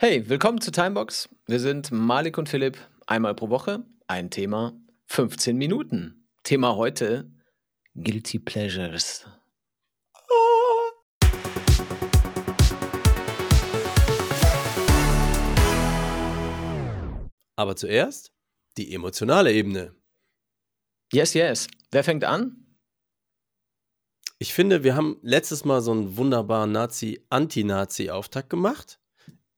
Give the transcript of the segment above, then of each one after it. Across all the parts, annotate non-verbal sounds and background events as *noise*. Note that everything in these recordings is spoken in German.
Hey, willkommen zu Timebox. Wir sind Malik und Philipp. Einmal pro Woche, ein Thema, 15 Minuten. Thema heute: Guilty Pleasures. Aber zuerst die emotionale Ebene. Yes, yes. Wer fängt an? Ich finde, wir haben letztes Mal so einen wunderbaren Nazi-Anti-Nazi-Auftakt gemacht.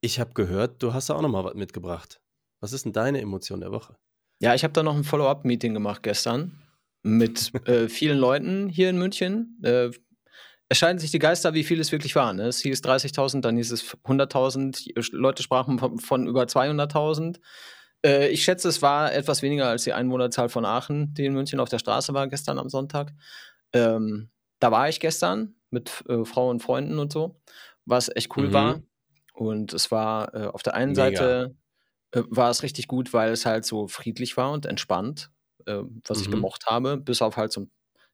Ich habe gehört, du hast da auch noch mal was mitgebracht. Was ist denn deine Emotion der Woche? Ja, ich habe da noch ein Follow-up-Meeting gemacht gestern mit *laughs* äh, vielen Leuten hier in München. Äh, es scheiden sich die Geister, wie viel es wirklich war. Ne? Es hieß 30.000, dann hieß es 100.000. Leute sprachen von, von über 200.000. Äh, ich schätze, es war etwas weniger als die Einwohnerzahl von Aachen, die in München auf der Straße war gestern am Sonntag. Ähm, da war ich gestern mit äh, Frau und Freunden und so, was echt cool mhm. war. Und es war äh, auf der einen Mega. Seite äh, war es richtig gut, weil es halt so friedlich war und entspannt, äh, was mhm. ich gemocht habe, bis auf halt so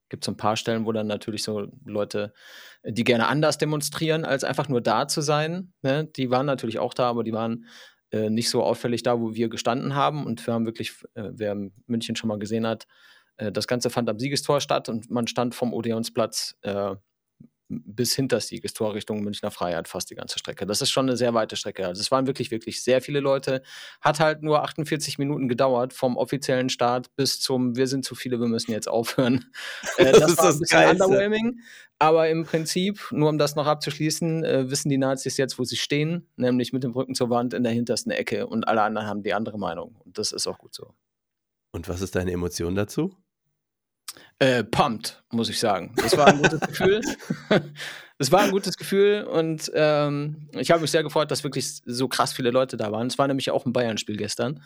gibt es ein paar Stellen, wo dann natürlich so Leute, die gerne anders demonstrieren, als einfach nur da zu sein. Ne? Die waren natürlich auch da, aber die waren äh, nicht so auffällig da, wo wir gestanden haben. Und wir haben wirklich, äh, wer München schon mal gesehen hat, äh, das Ganze fand am Siegestor statt und man stand vom Odeonsplatz bis hinter das Siegestor Richtung Münchner Freiheit fast die ganze Strecke. Das ist schon eine sehr weite Strecke. Also es waren wirklich, wirklich sehr viele Leute. Hat halt nur 48 Minuten gedauert vom offiziellen Start bis zum Wir sind zu viele, wir müssen jetzt aufhören. *laughs* Äh, das, das ist war ein bisschen Geilste. underwhelming. Aber im Prinzip, nur um das noch abzuschließen, äh, wissen die Nazis jetzt, wo sie stehen, nämlich mit dem Rücken zur Wand in der hintersten Ecke und alle anderen haben die andere Meinung. Und das ist auch gut so. Und was ist deine Emotion dazu? Äh, pumped, muss ich sagen. Das war ein gutes Gefühl. *laughs* Es war ein gutes Gefühl und ähm, ich habe mich sehr gefreut, dass wirklich so krass viele Leute da waren. Es war nämlich auch ein Bayern-Spiel gestern.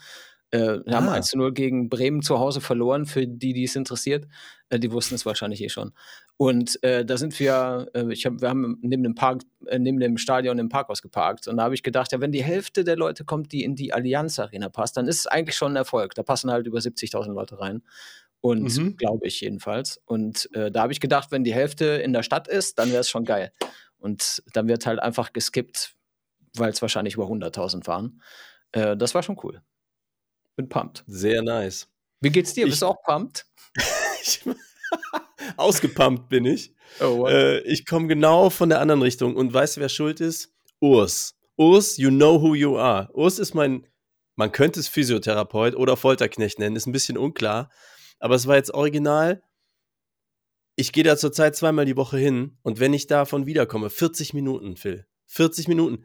Äh, wir ah. haben 1 zu 0 gegen Bremen zu Hause verloren, für die, die es interessiert. Äh, die wussten es wahrscheinlich eh schon. Und äh, da sind wir, äh, ich hab, wir haben neben dem Park, äh, neben dem Stadion im Parkhaus geparkt. Und da habe ich gedacht, ja, wenn die Hälfte der Leute kommt, die in die Allianz Arena passt, dann ist es eigentlich schon ein Erfolg. Da passen halt über 70.000 Leute rein. Und mhm. glaube ich jedenfalls. Und äh, da habe ich gedacht, wenn die Hälfte in der Stadt ist, dann wäre es schon geil. Und dann wird halt einfach geskippt, weil es wahrscheinlich über 100.000 waren. Äh, das war schon cool. Bin pumped. Sehr nice. Wie geht's dir? Ich, Bist du auch pumped? *laughs* Ausgepumpt bin ich. Oh, äh, ich komme genau von der anderen Richtung. Und weißt du, wer schuld ist? Urs. Urs, you know who you are. Urs ist mein, man könnte es Physiotherapeut oder Folterknecht nennen, ist ein bisschen unklar. Aber es war jetzt original. Ich gehe da zurzeit zweimal die Woche hin und wenn ich davon wiederkomme, 40 Minuten, Phil, 40 Minuten,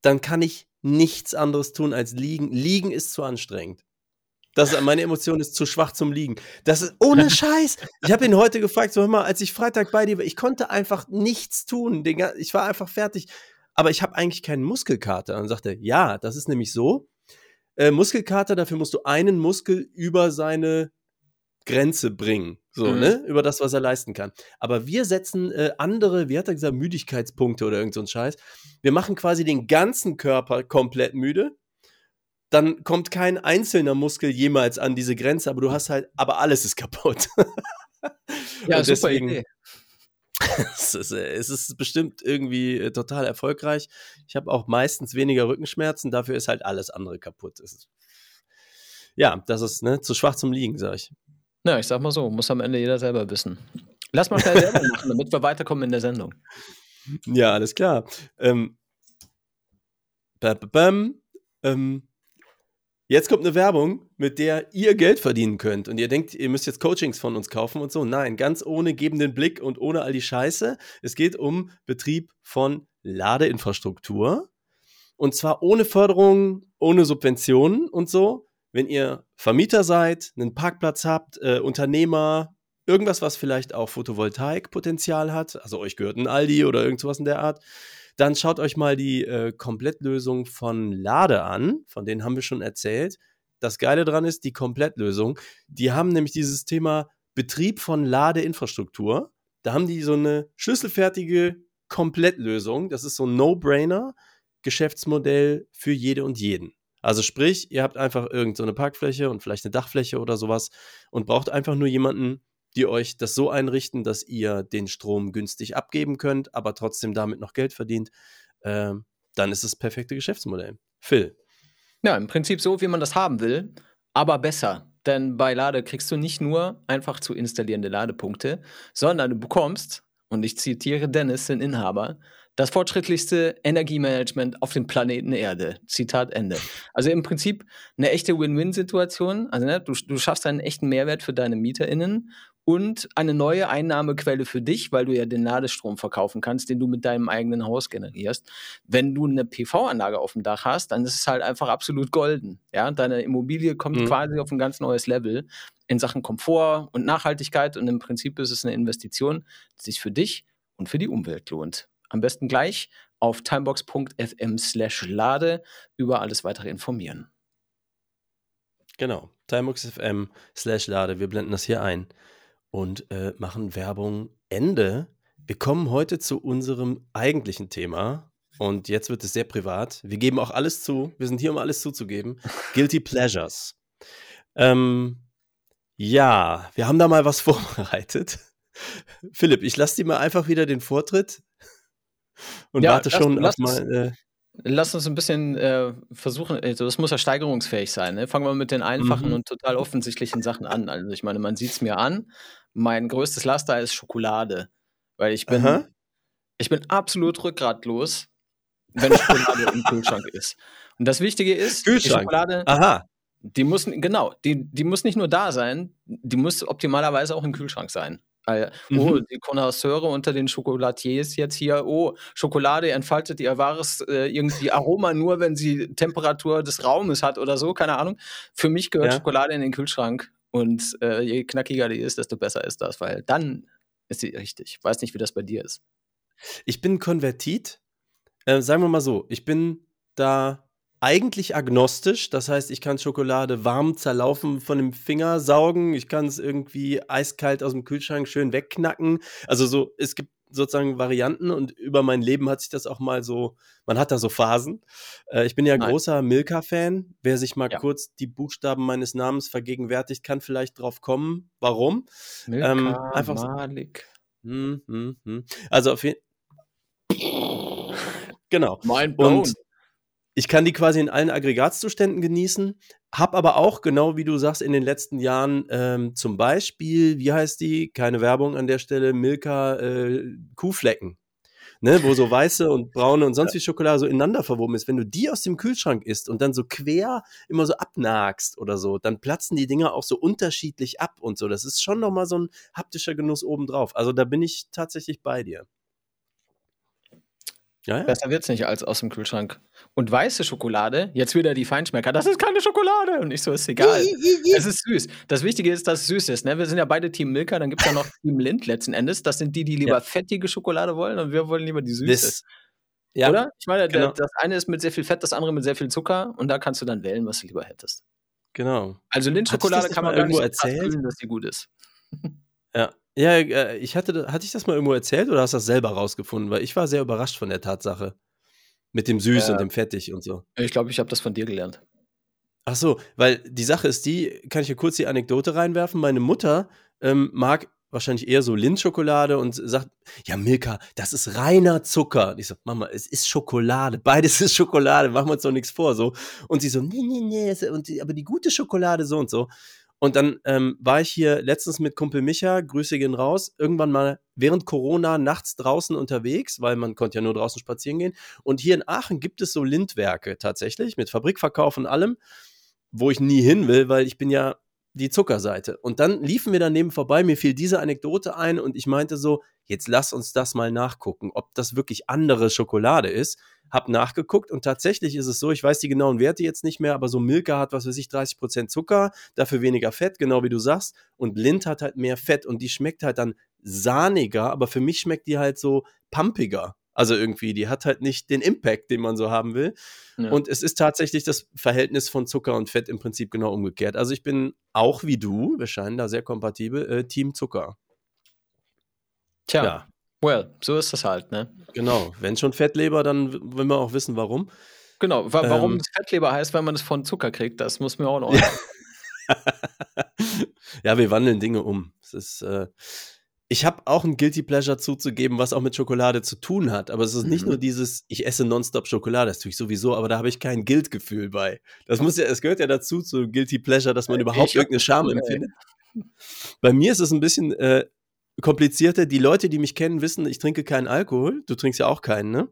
dann kann ich nichts anderes tun als liegen. Liegen ist zu anstrengend. Das, meine Emotion ist zu schwach zum Liegen. Das ist ohne *laughs* Scheiß. Ich habe ihn heute gefragt, so hör mal, als ich Freitag bei dir war, ich konnte einfach nichts tun. Ich war einfach fertig. Aber ich habe eigentlich keinen Muskelkater. Und sagte, ja, das ist nämlich so. Äh, Muskelkater, dafür musst du einen Muskel über seine Grenze bringen. So, mhm. ne? Über das, was er leisten kann. Aber wir setzen äh, andere, wie hat er gesagt, Müdigkeitspunkte oder irgend so ein Scheiß. Wir machen quasi den ganzen Körper komplett müde. Dann kommt kein einzelner Muskel jemals an diese Grenze, aber du hast halt, aber alles ist kaputt. *laughs* ja, Und super deswegen, Idee. *laughs* es, ist, äh, es ist bestimmt irgendwie äh, total erfolgreich. Ich habe auch meistens weniger Rückenschmerzen, dafür ist halt alles andere kaputt. Ist, ja, das ist ne, zu schwach zum Liegen, sag ich. Ja, ich sag mal so, muss am Ende jeder selber wissen. Lass mal schnell selber *laughs* machen, damit wir weiterkommen in der Sendung. Ja, alles klar. Ähm, ähm, jetzt kommt eine Werbung, mit der ihr Geld verdienen könnt. Und ihr denkt, ihr müsst jetzt Coachings von uns kaufen und so. Nein, ganz ohne gebenden Blick und ohne all die Scheiße. Es geht um Betrieb von Ladeinfrastruktur. Und zwar ohne Förderung, ohne Subventionen und so, wenn ihr Vermieter seid, einen Parkplatz habt, äh, Unternehmer, irgendwas, was vielleicht auch Photovoltaikpotenzial hat, also euch gehört ein Aldi oder irgend sowas in der Art, dann schaut euch mal die äh, Komplettlösung von Lade an, von denen haben wir schon erzählt. Das Geile dran ist, die Komplettlösung, die haben nämlich dieses Thema Betrieb von Ladeinfrastruktur. Da haben die so eine schlüsselfertige Komplettlösung. Das ist so ein No-Brainer Geschäftsmodell für jede und jeden. Also sprich, ihr habt einfach irgendeine so Parkfläche und vielleicht eine Dachfläche oder sowas und braucht einfach nur jemanden, die euch das so einrichten, dass ihr den Strom günstig abgeben könnt, aber trotzdem damit noch Geld verdient. Äh, dann ist das perfekte Geschäftsmodell. Phil. Ja, im Prinzip so, wie man das haben will, aber besser. Denn bei Lade kriegst du nicht nur einfach zu installierende Ladepunkte, sondern du bekommst, und ich zitiere Dennis, den Inhaber, das fortschrittlichste Energiemanagement auf dem Planeten Erde. Zitat Ende. Also im Prinzip eine echte Win-Win-Situation. Also ne, du, du schaffst einen echten Mehrwert für deine MieterInnen und eine neue Einnahmequelle für dich, weil du ja den Ladestrom verkaufen kannst, den du mit deinem eigenen Haus generierst. Wenn du eine PV-Anlage auf dem Dach hast, dann ist es halt einfach absolut golden. Ja, deine Immobilie kommt mhm. quasi auf ein ganz neues Level in Sachen Komfort und Nachhaltigkeit und im Prinzip ist es eine Investition, die sich für dich und für die Umwelt lohnt. Am besten gleich auf timebox.fm slash lade über alles weitere informieren. Genau, timebox.fm slash lade. Wir blenden das hier ein und äh, machen Werbung Ende. Wir kommen heute zu unserem eigentlichen Thema. Und jetzt wird es sehr privat. Wir geben auch alles zu. Wir sind hier, um alles zuzugeben. *laughs* Guilty Pleasures. Ähm, ja, wir haben da mal was *laughs* vorbereitet. Philipp, ich lasse dir mal einfach wieder den Vortritt und ja, warte lass, schon lass auf mal. Äh, Lass uns ein bisschen äh, versuchen, also das muss ja steigerungsfähig sein. Ne? Fangen wir mit den einfachen mhm. und total offensichtlichen Sachen an. Also ich meine, man sieht es mir an. Mein größtes Laster ist Schokolade. Weil ich bin, ich bin absolut rückgratlos, wenn Schokolade im *laughs* Kühlschrank ist. Und das Wichtige ist, Kühlschrank. die Schokolade, Aha. die muss, genau, die, die muss nicht nur da sein, die muss optimalerweise auch im Kühlschrank sein. Äh, oh, mhm. die Connoisseure unter den Schokolatiers jetzt hier, oh, Schokolade entfaltet ihr wahres äh, irgendwie Aroma nur, wenn sie Temperatur des Raumes hat oder so, keine Ahnung. Für mich gehört ja. Schokolade in den Kühlschrank und äh, je knackiger die ist, desto besser ist das, weil dann ist sie richtig. Ich weiß nicht, wie das bei dir ist. Ich bin konvertit. Äh, sagen wir mal so, ich bin da eigentlich agnostisch. Das heißt, ich kann Schokolade warm zerlaufen von dem Finger saugen. Ich kann es irgendwie eiskalt aus dem Kühlschrank schön wegknacken. Also so, es gibt sozusagen Varianten und über mein Leben hat sich das auch mal so, man hat da so Phasen. Äh, ich bin ja Nein. großer Milka-Fan. Wer sich mal ja. kurz die Buchstaben meines Namens vergegenwärtigt, kann vielleicht drauf kommen. Warum? Milka, ähm, einfach Malik. Hm, hm, hm. Also auf jeden *laughs* Genau. Mein Und ich kann die quasi in allen Aggregatzuständen genießen, habe aber auch, genau wie du sagst, in den letzten Jahren ähm, zum Beispiel, wie heißt die, keine Werbung an der Stelle, Milka äh, Kuhflecken. Ne, wo so weiße und braune und sonst wie Schokolade so ineinander verwoben ist. Wenn du die aus dem Kühlschrank isst und dann so quer immer so abnagst oder so, dann platzen die Dinger auch so unterschiedlich ab und so. Das ist schon nochmal so ein haptischer Genuss obendrauf. Also da bin ich tatsächlich bei dir. Ja, ja. Besser wird's nicht als aus dem Kühlschrank. Und weiße Schokolade, jetzt wieder die Feinschmecker, das ist keine Schokolade. Und ich so, ist egal. es ist süß. Das Wichtige ist, dass es süß ist. Ne? Wir sind ja beide Team Milka, dann gibt es ja noch *laughs* Team Lind letzten Endes. Das sind die, die lieber ja. fettige Schokolade wollen und wir wollen lieber die süße. Das, ja, Oder? Ich meine, genau. das eine ist mit sehr viel Fett, das andere mit sehr viel Zucker und da kannst du dann wählen, was du lieber hättest. Genau. Also Lindschokolade kann man irgendwo erzählen, dass die gut ist. Ja, ja, äh, ich hatte, hatte ich das mal irgendwo erzählt oder hast du das selber rausgefunden? Weil ich war sehr überrascht von der Tatsache. Mit dem Süß äh, und dem Fettig und so. Ich glaube, ich habe das von dir gelernt. Ach so, weil die Sache ist die, kann ich hier kurz die Anekdote reinwerfen? Meine Mutter ähm, mag wahrscheinlich eher so Lindschokolade und sagt, ja, Milka, das ist reiner Zucker. Und ich so, Mama, es ist Schokolade. Beides ist Schokolade, machen wir uns doch nichts vor. So. Und sie so, nee, nee, nee, und die, aber die gute Schokolade so und so. Und dann ähm, war ich hier letztens mit Kumpel Micha, Grüße gehen raus, irgendwann mal während Corona nachts draußen unterwegs, weil man konnte ja nur draußen spazieren gehen. Und hier in Aachen gibt es so Lindwerke tatsächlich mit Fabrikverkauf und allem, wo ich nie hin will, weil ich bin ja die Zuckerseite. Und dann liefen wir daneben vorbei, mir fiel diese Anekdote ein und ich meinte so, jetzt lass uns das mal nachgucken, ob das wirklich andere Schokolade ist. Hab nachgeguckt und tatsächlich ist es so, ich weiß die genauen Werte jetzt nicht mehr, aber so Milka hat, was weiß ich, 30% Zucker, dafür weniger Fett, genau wie du sagst. Und Lind hat halt mehr Fett und die schmeckt halt dann sahniger, aber für mich schmeckt die halt so pumpiger. Also irgendwie, die hat halt nicht den Impact, den man so haben will. Ja. Und es ist tatsächlich das Verhältnis von Zucker und Fett im Prinzip genau umgekehrt. Also ich bin auch wie du, wir scheinen da sehr kompatibel, äh, Team Zucker. Tja, ja. Well, so ist das halt, ne? Genau, wenn schon Fettleber, dann will man auch wissen, warum. Genau, wa warum ähm, es Fettleber heißt, wenn man es von Zucker kriegt, das muss mir auch noch. *laughs* ja, wir wandeln Dinge um. Es ist, äh, ich habe auch ein Guilty Pleasure zuzugeben, was auch mit Schokolade zu tun hat. Aber es ist nicht mhm. nur dieses, ich esse nonstop Schokolade, das tue ich sowieso, aber da habe ich kein Guilt-Gefühl bei. Das muss ja, es gehört ja dazu, zu Guilty Pleasure, dass man überhaupt ich irgendeine Scham empfindet. Bei mir ist es ein bisschen äh, komplizierter. Die Leute, die mich kennen, wissen, ich trinke keinen Alkohol. Du trinkst ja auch keinen, ne?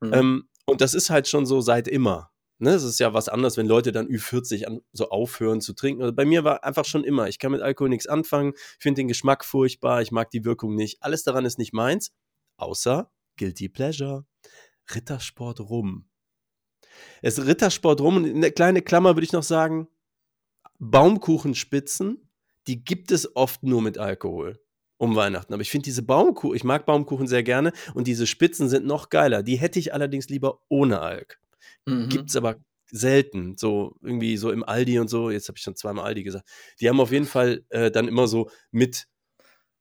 Mhm. Ähm, und das ist halt schon so seit immer. Ne, es ist ja was anderes, wenn Leute dann Ü40 an, so aufhören zu trinken. Also bei mir war einfach schon immer, ich kann mit Alkohol nichts anfangen, finde den Geschmack furchtbar, ich mag die Wirkung nicht. Alles daran ist nicht meins, außer Guilty Pleasure. Rittersport rum. Es Rittersport rum und in der kleine Klammer würde ich noch sagen, Baumkuchenspitzen, die gibt es oft nur mit Alkohol um Weihnachten. Aber ich finde diese Baumkuchen, ich mag Baumkuchen sehr gerne und diese Spitzen sind noch geiler. Die hätte ich allerdings lieber ohne Alk. Mhm. Gibt es aber selten, so irgendwie so im Aldi und so. Jetzt habe ich schon zweimal Aldi gesagt. Die haben auf jeden Fall äh, dann immer so mit,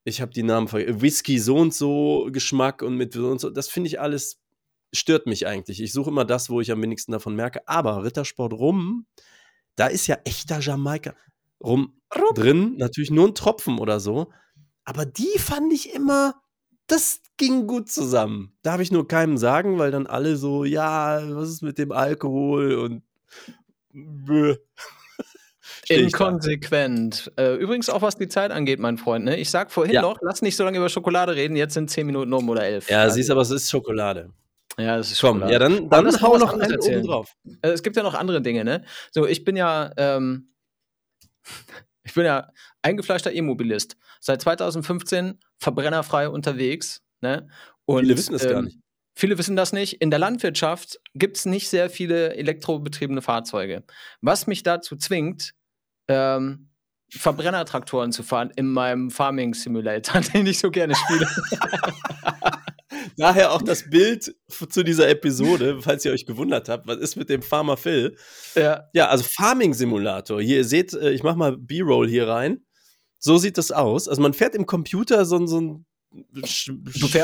ich habe die Namen vergessen, Whisky so und so Geschmack und mit so und so. Das finde ich alles, stört mich eigentlich. Ich suche immer das, wo ich am wenigsten davon merke. Aber Rittersport rum, da ist ja echter Jamaika rum, rum. drin. Natürlich nur ein Tropfen oder so. Aber die fand ich immer das ging gut zusammen. Darf ich nur keinem sagen, weil dann alle so, ja, was ist mit dem Alkohol und bäh. *laughs* Inkonsequent. Äh, übrigens auch was die Zeit angeht, mein Freund. Ne? Ich sag vorhin ja. noch, lass nicht so lange über Schokolade reden. Jetzt sind zehn Minuten um oder elf. Ja, also. siehst aber es ist Schokolade. Ja, es ist Komm, Schokolade. ja, dann, dann hau noch einen oben drauf. Äh, es gibt ja noch andere Dinge, ne? So, ich bin ja, ähm, ich bin ja eingefleischter E-Mobilist. Seit 2015 verbrennerfrei unterwegs. Ne? Und, viele wissen das ähm, gar nicht. Viele wissen das nicht. In der Landwirtschaft gibt es nicht sehr viele elektrobetriebene Fahrzeuge. Was mich dazu zwingt, ähm, Verbrennertraktoren zu fahren in meinem Farming Simulator, *laughs* den ich so gerne spiele. *laughs* Daher auch das Bild zu dieser Episode, falls ihr euch gewundert habt, was ist mit dem Farmer Phil? Ja. Ja, also Farming Simulator. Hier, ihr seht, äh, ich mach mal B-Roll hier rein. So sieht das aus. Also man fährt im Computer so, so ein Sch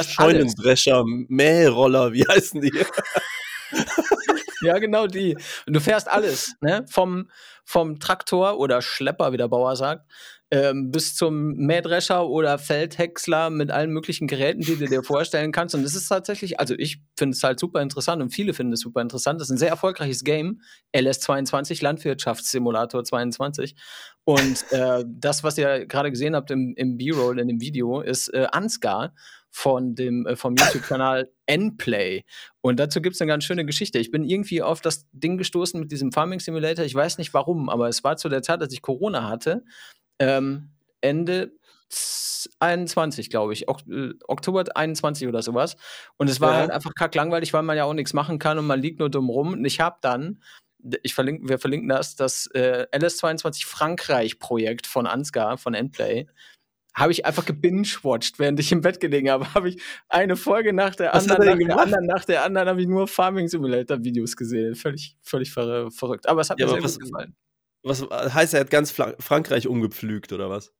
Scheunendrescher, Mähroller, wie *laughs* heißen die? *laughs* *laughs* ja, genau die. Und du fährst alles, ne? Vom, vom Traktor oder Schlepper, wie der Bauer sagt, ähm, bis zum Mähdrescher oder Feldhäcksler mit allen möglichen Geräten, die du dir vorstellen kannst. Und es ist tatsächlich, also ich finde es halt super interessant und viele finden es super interessant. Das ist ein sehr erfolgreiches Game, LS22, Landwirtschaftssimulator 22. Und äh, das, was ihr gerade gesehen habt im, im B-Roll, in dem Video, ist äh, Ansgar von dem äh, vom YouTube-Kanal Nplay. Und dazu gibt es eine ganz schöne Geschichte. Ich bin irgendwie auf das Ding gestoßen mit diesem Farming Simulator. Ich weiß nicht warum, aber es war zu der Zeit, als ich Corona hatte ähm, Ende 21, glaube ich, äh, Oktober 21 oder sowas. Und es war ja. halt einfach kacklangweilig, weil man ja auch nichts machen kann und man liegt nur dumm rum. Und ich habe dann, ich verlinke, wir verlinken das, das äh, LS22 Frankreich-Projekt von Ansgar, von Endplay, habe ich einfach gebingewatcht, während ich im Bett gelegen habe. Habe ich eine Folge nach der Was anderen, nach der anderen, nach der anderen, habe ich nur Farming Simulator Videos gesehen. Völlig, völlig ver verrückt. Aber es hat ja, mir sehr was, gut gefallen. Was heißt, er hat ganz Frankreich umgepflügt oder was?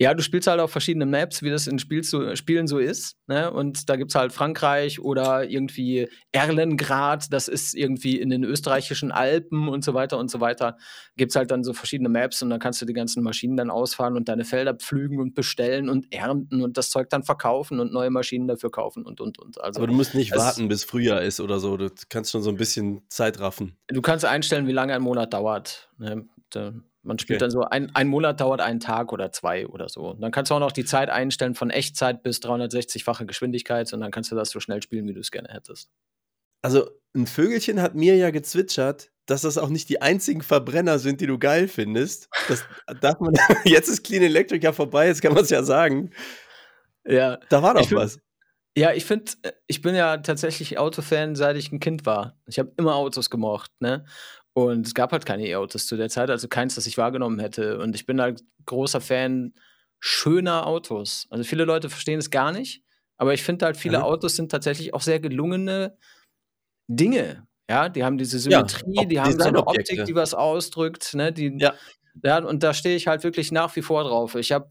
Ja, du spielst halt auf verschiedenen Maps, wie das in Spiel so, Spielen so ist. Ne? Und da gibt es halt Frankreich oder irgendwie Erlengrad, das ist irgendwie in den österreichischen Alpen und so weiter und so weiter. Gibt es halt dann so verschiedene Maps und dann kannst du die ganzen Maschinen dann ausfahren und deine Felder pflügen und bestellen und ernten und das Zeug dann verkaufen und neue Maschinen dafür kaufen und und und. Also, Aber du musst nicht warten, bis Frühjahr ist oder so. Du kannst schon so ein bisschen Zeit raffen. Du kannst einstellen, wie lange ein Monat dauert. Ne? Man spielt okay. dann so, ein, ein Monat dauert einen Tag oder zwei oder so. Und dann kannst du auch noch die Zeit einstellen von Echtzeit bis 360-fache Geschwindigkeit und dann kannst du das so schnell spielen, wie du es gerne hättest. Also, ein Vögelchen hat mir ja gezwitschert, dass das auch nicht die einzigen Verbrenner sind, die du geil findest. Das *laughs* darf man. *laughs* jetzt ist Clean Electric ja vorbei, jetzt kann man es ja sagen. Ja. Da war doch find, was. Ja, ich finde, ich bin ja tatsächlich Autofan, seit ich ein Kind war. Ich habe immer Autos gemocht, ne? Und es gab halt keine E-Autos zu der Zeit, also keins, das ich wahrgenommen hätte. Und ich bin halt großer Fan schöner Autos. Also viele Leute verstehen es gar nicht, aber ich finde halt, viele ja. Autos sind tatsächlich auch sehr gelungene Dinge. Ja, die haben diese Symmetrie, ja, die haben so eine Optik, die was ausdrückt. Ne? Die, ja. ja, und da stehe ich halt wirklich nach wie vor drauf. Ich habe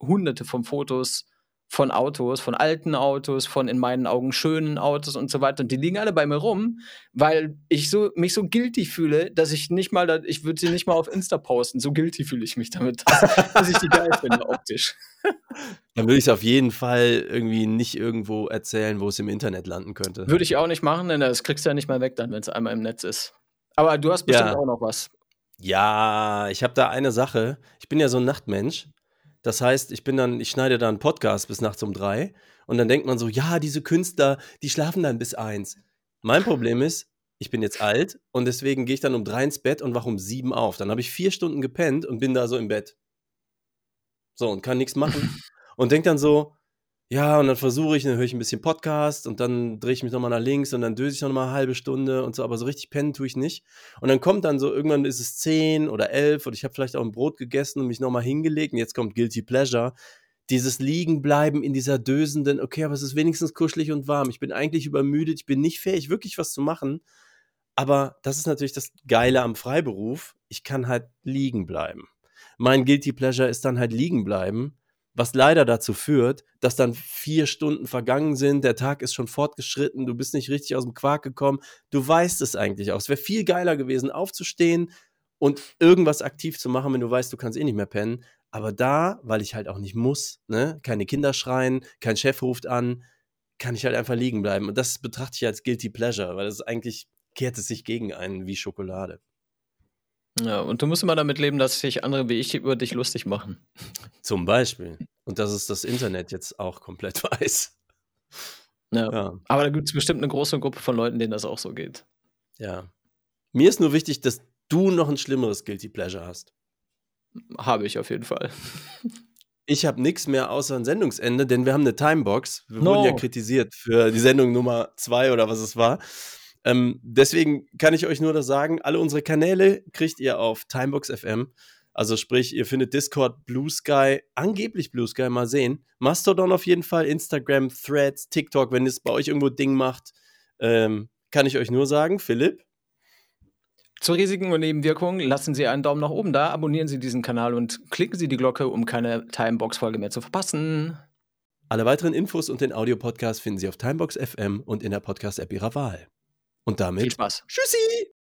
hunderte von Fotos von Autos, von alten Autos, von in meinen Augen schönen Autos und so weiter. Und die liegen alle bei mir rum, weil ich so, mich so guilty fühle, dass ich nicht mal, da, ich würde sie nicht mal auf Insta posten. So guilty fühle ich mich damit, *laughs* dass, dass ich die geil finde optisch. *laughs* Dann würde ich es auf jeden Fall irgendwie nicht irgendwo erzählen, wo es im Internet landen könnte. Würde ich auch nicht machen, denn das kriegst du ja nicht mal weg dann, wenn es einmal im Netz ist. Aber du hast bestimmt ja. auch noch was. Ja, ich habe da eine Sache. Ich bin ja so ein Nachtmensch. Das heißt, ich bin dann, ich schneide dann einen Podcast bis nachts um drei und dann denkt man so, ja, diese Künstler, die schlafen dann bis eins. Mein Problem ist, ich bin jetzt alt und deswegen gehe ich dann um drei ins Bett und wache um sieben auf. Dann habe ich vier Stunden gepennt und bin da so im Bett. So, und kann nichts machen. *laughs* und denk dann so, ja, und dann versuche ich, dann höre ich ein bisschen Podcast und dann drehe ich mich nochmal nach links und dann döse ich nochmal eine halbe Stunde und so, aber so richtig pennen tue ich nicht. Und dann kommt dann so, irgendwann ist es zehn oder elf und ich habe vielleicht auch ein Brot gegessen und mich nochmal hingelegt und jetzt kommt Guilty Pleasure. Dieses Liegenbleiben in dieser dösenden, okay, aber es ist wenigstens kuschelig und warm. Ich bin eigentlich übermüdet, ich bin nicht fähig, wirklich was zu machen. Aber das ist natürlich das Geile am Freiberuf. Ich kann halt liegen bleiben. Mein Guilty Pleasure ist dann halt liegen bleiben was leider dazu führt, dass dann vier Stunden vergangen sind, der Tag ist schon fortgeschritten, du bist nicht richtig aus dem Quark gekommen, du weißt es eigentlich auch. Es wäre viel geiler gewesen, aufzustehen und irgendwas aktiv zu machen, wenn du weißt, du kannst eh nicht mehr pennen. Aber da, weil ich halt auch nicht muss, ne, keine Kinder schreien, kein Chef ruft an, kann ich halt einfach liegen bleiben. Und das betrachte ich als Guilty Pleasure, weil das eigentlich kehrt es sich gegen einen wie Schokolade. Ja, und du musst immer damit leben, dass sich andere wie ich über dich lustig machen. Zum Beispiel. Und dass es das Internet jetzt auch komplett *laughs* weiß. Ja. ja. Aber da gibt es bestimmt eine große Gruppe von Leuten, denen das auch so geht. Ja. Mir ist nur wichtig, dass du noch ein schlimmeres Guilty Pleasure hast. Habe ich auf jeden Fall. Ich habe nichts mehr außer ein Sendungsende, denn wir haben eine Timebox. Wir no. wurden ja kritisiert für die Sendung Nummer zwei oder was es war. Ähm, deswegen kann ich euch nur das sagen, alle unsere Kanäle kriegt ihr auf Timebox FM. Also sprich, ihr findet Discord, Blue Sky, angeblich Blue Sky, mal sehen. Mastodon auf jeden Fall, Instagram, Threads, TikTok, wenn es bei euch irgendwo Ding macht, ähm, kann ich euch nur sagen, Philipp. Zu Risiken und Nebenwirkungen lassen Sie einen Daumen nach oben da, abonnieren Sie diesen Kanal und klicken Sie die Glocke, um keine Timebox-Folge mehr zu verpassen. Alle weiteren Infos und den Audiopodcast finden Sie auf Timebox FM und in der Podcast-App Ihrer Wahl. Und damit viel Spaß. Tschüssi!